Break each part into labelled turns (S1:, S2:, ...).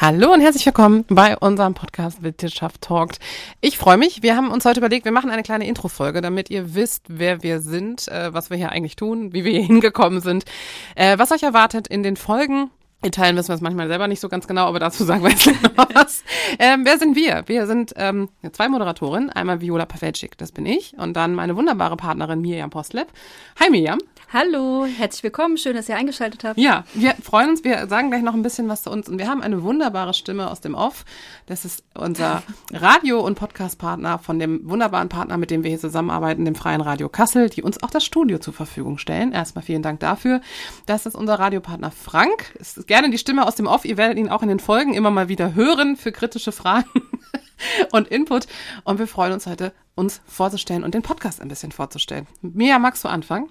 S1: Hallo und herzlich willkommen bei unserem Podcast Wirtschaft Talkt. Ich freue mich. Wir haben uns heute überlegt, wir machen eine kleine Intro-Folge, damit ihr wisst, wer wir sind, äh, was wir hier eigentlich tun, wie wir hier hingekommen sind, äh, was euch erwartet in den Folgen. In Teilen wissen wir es manchmal selber nicht so ganz genau, aber dazu sagen wir jetzt noch was. Ähm, wer sind wir? Wir sind ähm, zwei Moderatorinnen. Einmal Viola Pawelczyk, das bin ich. Und dann meine wunderbare Partnerin Miriam Postleb. Hi Miriam.
S2: Hallo, herzlich willkommen. Schön, dass ihr eingeschaltet habt.
S1: Ja, wir freuen uns. Wir sagen gleich noch ein bisschen was zu uns. Und wir haben eine wunderbare Stimme aus dem Off. Das ist unser Radio- und Podcast-Partner von dem wunderbaren Partner, mit dem wir hier zusammenarbeiten, dem Freien Radio Kassel, die uns auch das Studio zur Verfügung stellen. Erstmal vielen Dank dafür. Das ist unser Radiopartner Frank. Es ist gerne die Stimme aus dem Off. Ihr werdet ihn auch in den Folgen immer mal wieder hören für kritische Fragen und Input. Und wir freuen uns heute, uns vorzustellen und den Podcast ein bisschen vorzustellen. Mia, magst du anfangen?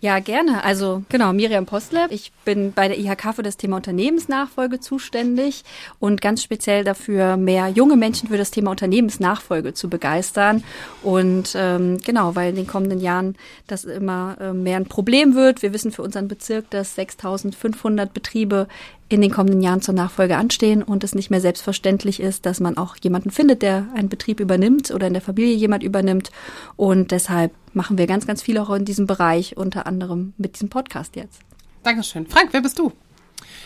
S2: Ja, gerne. Also genau, Miriam Postleb. Ich bin bei der IHK für das Thema Unternehmensnachfolge zuständig und ganz speziell dafür, mehr junge Menschen für das Thema Unternehmensnachfolge zu begeistern. Und ähm, genau, weil in den kommenden Jahren das immer äh, mehr ein Problem wird. Wir wissen für unseren Bezirk, dass 6500 Betriebe in den kommenden Jahren zur Nachfolge anstehen und es nicht mehr selbstverständlich ist, dass man auch jemanden findet, der einen Betrieb übernimmt oder in der Familie jemand übernimmt. Und deshalb machen wir ganz, ganz viel auch in diesem Bereich, unter anderem mit diesem Podcast jetzt.
S1: Dankeschön. Frank, wer bist du?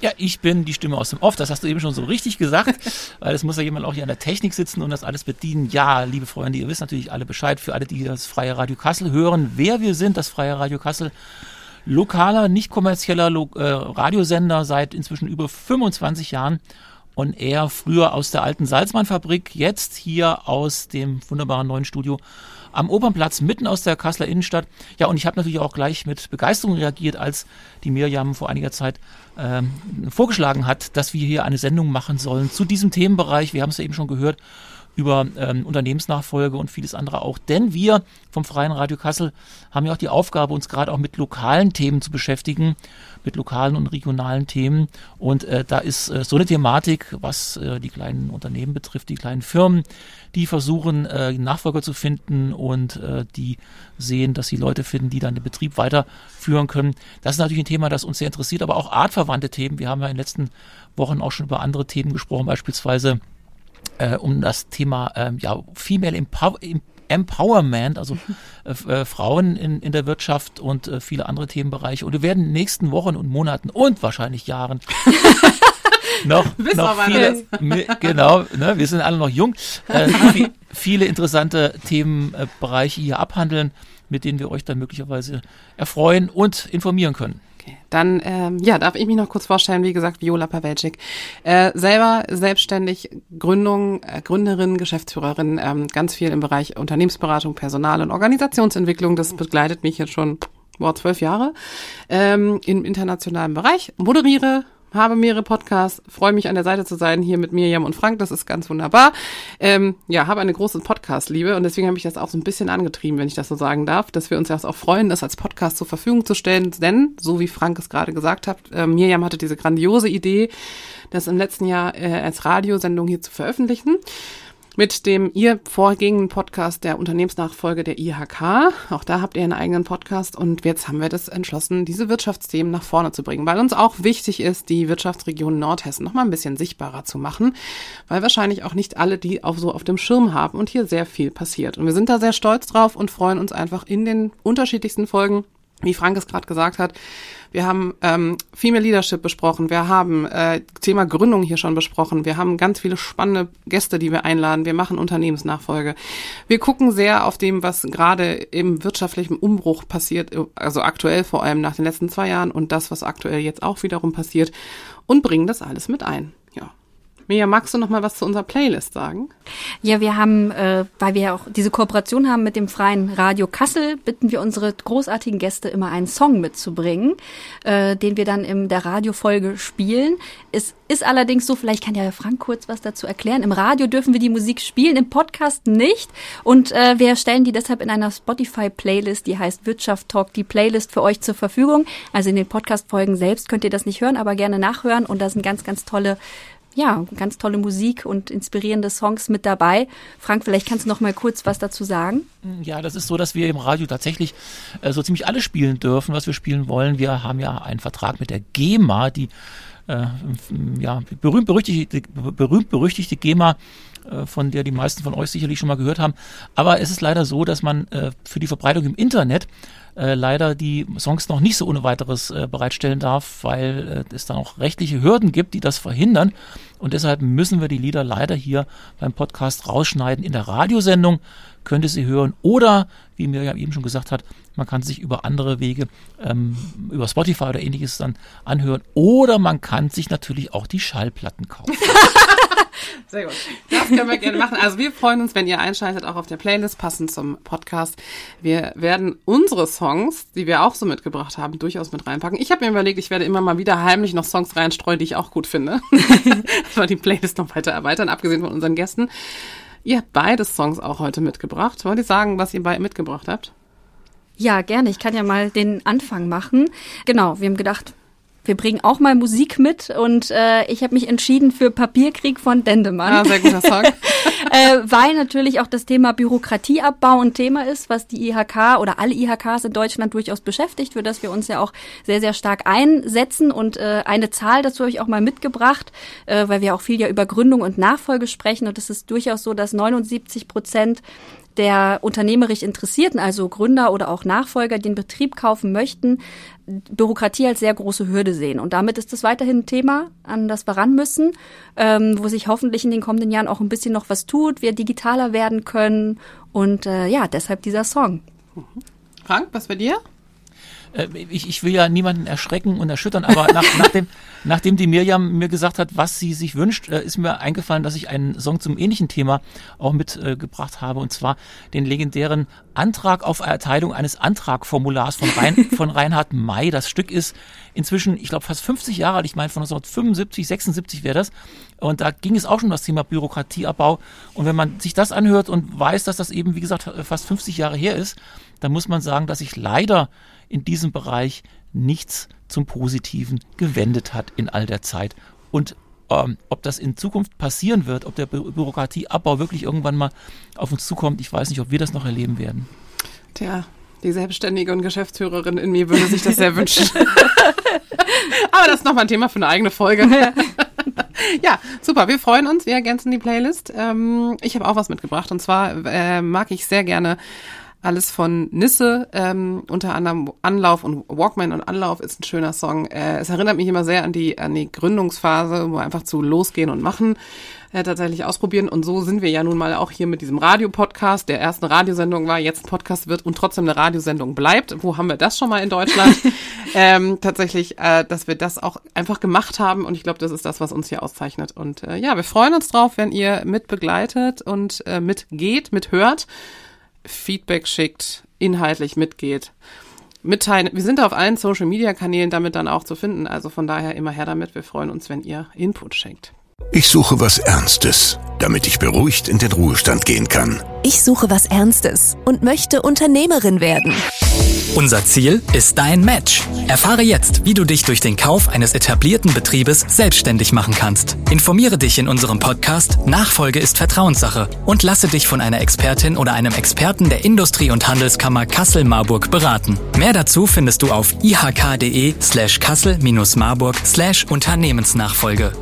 S3: Ja, ich bin die Stimme aus dem Off. Das hast du eben schon so richtig gesagt, weil es muss ja jemand auch hier an der Technik sitzen und das alles bedienen. Ja, liebe Freunde, ihr wisst natürlich alle Bescheid. Für alle, die das Freie Radio Kassel hören, wer wir sind, das Freie Radio Kassel lokaler, nicht kommerzieller Lo äh, Radiosender seit inzwischen über 25 Jahren und er früher aus der alten Salzmannfabrik, jetzt hier aus dem wunderbaren neuen Studio am Opernplatz mitten aus der Kasseler Innenstadt. Ja, und ich habe natürlich auch gleich mit Begeisterung reagiert, als die Mirjam vor einiger Zeit ähm, vorgeschlagen hat, dass wir hier eine Sendung machen sollen zu diesem Themenbereich. Wir haben es ja eben schon gehört über ähm, Unternehmensnachfolge und vieles andere auch. Denn wir vom Freien Radio Kassel haben ja auch die Aufgabe, uns gerade auch mit lokalen Themen zu beschäftigen, mit lokalen und regionalen Themen. Und äh, da ist äh, so eine Thematik, was äh, die kleinen Unternehmen betrifft, die kleinen Firmen, die versuchen, äh, Nachfolger zu finden und äh, die sehen, dass sie Leute finden, die dann den Betrieb weiterführen können. Das ist natürlich ein Thema, das uns sehr interessiert, aber auch artverwandte Themen. Wir haben ja in den letzten Wochen auch schon über andere Themen gesprochen, beispielsweise äh, um das Thema ähm, ja, Female Empower Empowerment, also äh, äh, Frauen in, in der Wirtschaft und äh, viele andere Themenbereiche. Und wir werden in den nächsten Wochen und Monaten und wahrscheinlich Jahren noch, noch viele, genau, ne, wir sind alle noch jung, äh, viele interessante Themenbereiche hier abhandeln, mit denen wir euch dann möglicherweise erfreuen und informieren können.
S1: Okay, dann ähm, ja, darf ich mich noch kurz vorstellen, wie gesagt, Viola Pawelczyk. Äh, selber selbstständig, Gründung, äh, Gründerin, Geschäftsführerin, ähm, ganz viel im Bereich Unternehmensberatung, Personal- und Organisationsentwicklung. Das begleitet mich jetzt schon boah, zwölf Jahre ähm, im internationalen Bereich. Moderiere habe mehrere Podcasts, freue mich an der Seite zu sein, hier mit Mirjam und Frank, das ist ganz wunderbar. Ähm, ja, habe eine große Podcast-Liebe und deswegen habe ich das auch so ein bisschen angetrieben, wenn ich das so sagen darf, dass wir uns ja auch freuen, das als Podcast zur Verfügung zu stellen, denn, so wie Frank es gerade gesagt hat, äh, Mirjam hatte diese grandiose Idee, das im letzten Jahr äh, als Radiosendung hier zu veröffentlichen mit dem ihr vorgehenden Podcast der Unternehmensnachfolge der IHK. Auch da habt ihr einen eigenen Podcast und jetzt haben wir das entschlossen, diese Wirtschaftsthemen nach vorne zu bringen, weil uns auch wichtig ist, die Wirtschaftsregion Nordhessen noch mal ein bisschen sichtbarer zu machen, weil wahrscheinlich auch nicht alle die auch so auf dem Schirm haben und hier sehr viel passiert. Und wir sind da sehr stolz drauf und freuen uns einfach in den unterschiedlichsten Folgen wie Frank es gerade gesagt hat, wir haben ähm, Female Leadership besprochen, wir haben äh, Thema Gründung hier schon besprochen, wir haben ganz viele spannende Gäste, die wir einladen, wir machen Unternehmensnachfolge. Wir gucken sehr auf dem, was gerade im wirtschaftlichen Umbruch passiert, also aktuell vor allem nach den letzten zwei Jahren und das, was aktuell jetzt auch wiederum passiert und bringen das alles mit ein. Ja. Mia, magst du noch mal was zu unserer Playlist sagen?
S2: Ja, wir haben, äh, weil wir auch diese Kooperation haben mit dem freien Radio Kassel, bitten wir unsere großartigen Gäste immer einen Song mitzubringen, äh, den wir dann in der Radiofolge spielen. Es ist allerdings so, vielleicht kann ja Frank kurz was dazu erklären. Im Radio dürfen wir die Musik spielen, im Podcast nicht. Und äh, wir stellen die deshalb in einer Spotify-Playlist, die heißt Wirtschaft Talk, die Playlist für euch zur Verfügung. Also in den Podcast-Folgen selbst könnt ihr das nicht hören, aber gerne nachhören. Und da sind ganz, ganz tolle ja, ganz tolle Musik und inspirierende Songs mit dabei. Frank, vielleicht kannst du noch mal kurz was dazu sagen.
S3: Ja, das ist so, dass wir im Radio tatsächlich äh, so ziemlich alles spielen dürfen, was wir spielen wollen. Wir haben ja einen Vertrag mit der GEMA, die äh, ja, berühmt berüchtigte, berühmt berüchtigte GEMA von der die meisten von euch sicherlich schon mal gehört haben. Aber es ist leider so, dass man äh, für die Verbreitung im Internet äh, leider die Songs noch nicht so ohne weiteres äh, bereitstellen darf, weil äh, es dann auch rechtliche Hürden gibt, die das verhindern. Und deshalb müssen wir die Lieder leider hier beim Podcast rausschneiden. In der Radiosendung könnt ihr sie hören oder, wie mir ja eben schon gesagt hat, man kann sich über andere Wege, ähm, über Spotify oder ähnliches dann anhören. Oder man kann sich natürlich auch die Schallplatten kaufen.
S1: Sehr gut. Das können wir gerne machen. Also wir freuen uns, wenn ihr einschaltet, auch auf der Playlist passend zum Podcast. Wir werden unsere Songs, die wir auch so mitgebracht haben, durchaus mit reinpacken. Ich habe mir überlegt, ich werde immer mal wieder heimlich noch Songs reinstreuen, die ich auch gut finde. dass wir die Playlist noch weiter erweitern, abgesehen von unseren Gästen. Ihr habt beide Songs auch heute mitgebracht. Wollt ihr sagen, was ihr beide mitgebracht habt?
S2: Ja, gerne. Ich kann ja mal den Anfang machen. Genau, wir haben gedacht, wir bringen auch mal Musik mit und äh, ich habe mich entschieden für Papierkrieg von Dendemann.
S1: Ah, sehr guter Song.
S2: äh, weil natürlich auch das Thema Bürokratieabbau ein Thema ist, was die IHK oder alle IHKs in Deutschland durchaus beschäftigt, für das wir uns ja auch sehr, sehr stark einsetzen. Und äh, eine Zahl dazu habe ich auch mal mitgebracht, äh, weil wir auch viel ja über Gründung und Nachfolge sprechen. Und es ist durchaus so, dass 79 Prozent der unternehmerisch Interessierten, also Gründer oder auch Nachfolger, den Betrieb kaufen möchten, Bürokratie als sehr große Hürde sehen. Und damit ist es weiterhin ein Thema, an das wir ran müssen, ähm, wo sich hoffentlich in den kommenden Jahren auch ein bisschen noch was tut, wir digitaler werden können. Und äh, ja, deshalb dieser Song.
S1: Frank, was bei dir?
S3: Äh, ich, ich will ja niemanden erschrecken und erschüttern, aber nach, nachdem, nachdem die Mirjam mir gesagt hat, was sie sich wünscht, äh, ist mir eingefallen, dass ich einen Song zum ähnlichen Thema auch mitgebracht habe, und zwar den legendären Antrag auf Erteilung eines Antragformulars von, Rein, von Reinhard May. Das Stück ist inzwischen, ich glaube, fast 50 Jahre alt. Ich meine, von 1975, 76 wäre das. Und da ging es auch schon um das Thema Bürokratieabbau. Und wenn man sich das anhört und weiß, dass das eben, wie gesagt, fast 50 Jahre her ist, dann muss man sagen, dass sich leider in diesem Bereich nichts zum Positiven gewendet hat in all der Zeit. Und ähm, ob das in Zukunft passieren wird, ob der Bü Bürokratieabbau wirklich irgendwann mal auf uns zukommt, ich weiß nicht, ob wir das noch erleben werden.
S1: Tja, die Selbstständige und Geschäftsführerin in mir würde sich das sehr wünschen. Aber das ist nochmal ein Thema für eine eigene Folge. ja, super. Wir freuen uns. Wir ergänzen die Playlist. Ähm, ich habe auch was mitgebracht. Und zwar äh, mag ich sehr gerne alles von Nisse, ähm, unter anderem Anlauf und Walkman und Anlauf ist ein schöner Song. Äh, es erinnert mich immer sehr an die, an die Gründungsphase, wo einfach zu losgehen und machen, äh, tatsächlich ausprobieren. Und so sind wir ja nun mal auch hier mit diesem Radiopodcast, der erst eine Radiosendung war, jetzt ein Podcast wird und trotzdem eine Radiosendung bleibt. Wo haben wir das schon mal in Deutschland? ähm, tatsächlich, äh, dass wir das auch einfach gemacht haben. Und ich glaube, das ist das, was uns hier auszeichnet. Und äh, ja, wir freuen uns drauf, wenn ihr mit begleitet und äh, mitgeht, mithört. Feedback schickt, inhaltlich mitgeht. Mitteilen. Wir sind auf allen Social Media Kanälen damit dann auch zu finden. Also von daher immer her damit. Wir freuen uns, wenn ihr Input schenkt.
S4: Ich suche was Ernstes, damit ich beruhigt in den Ruhestand gehen kann.
S5: Ich suche was Ernstes und möchte Unternehmerin werden.
S6: Unser Ziel ist dein Match. Erfahre jetzt, wie du dich durch den Kauf eines etablierten Betriebes selbstständig machen kannst. Informiere dich in unserem Podcast Nachfolge ist Vertrauenssache und lasse dich von einer Expertin oder einem Experten der Industrie- und Handelskammer Kassel-Marburg beraten. Mehr dazu findest du auf ihk.de slash kassel-marburg slash Unternehmensnachfolge.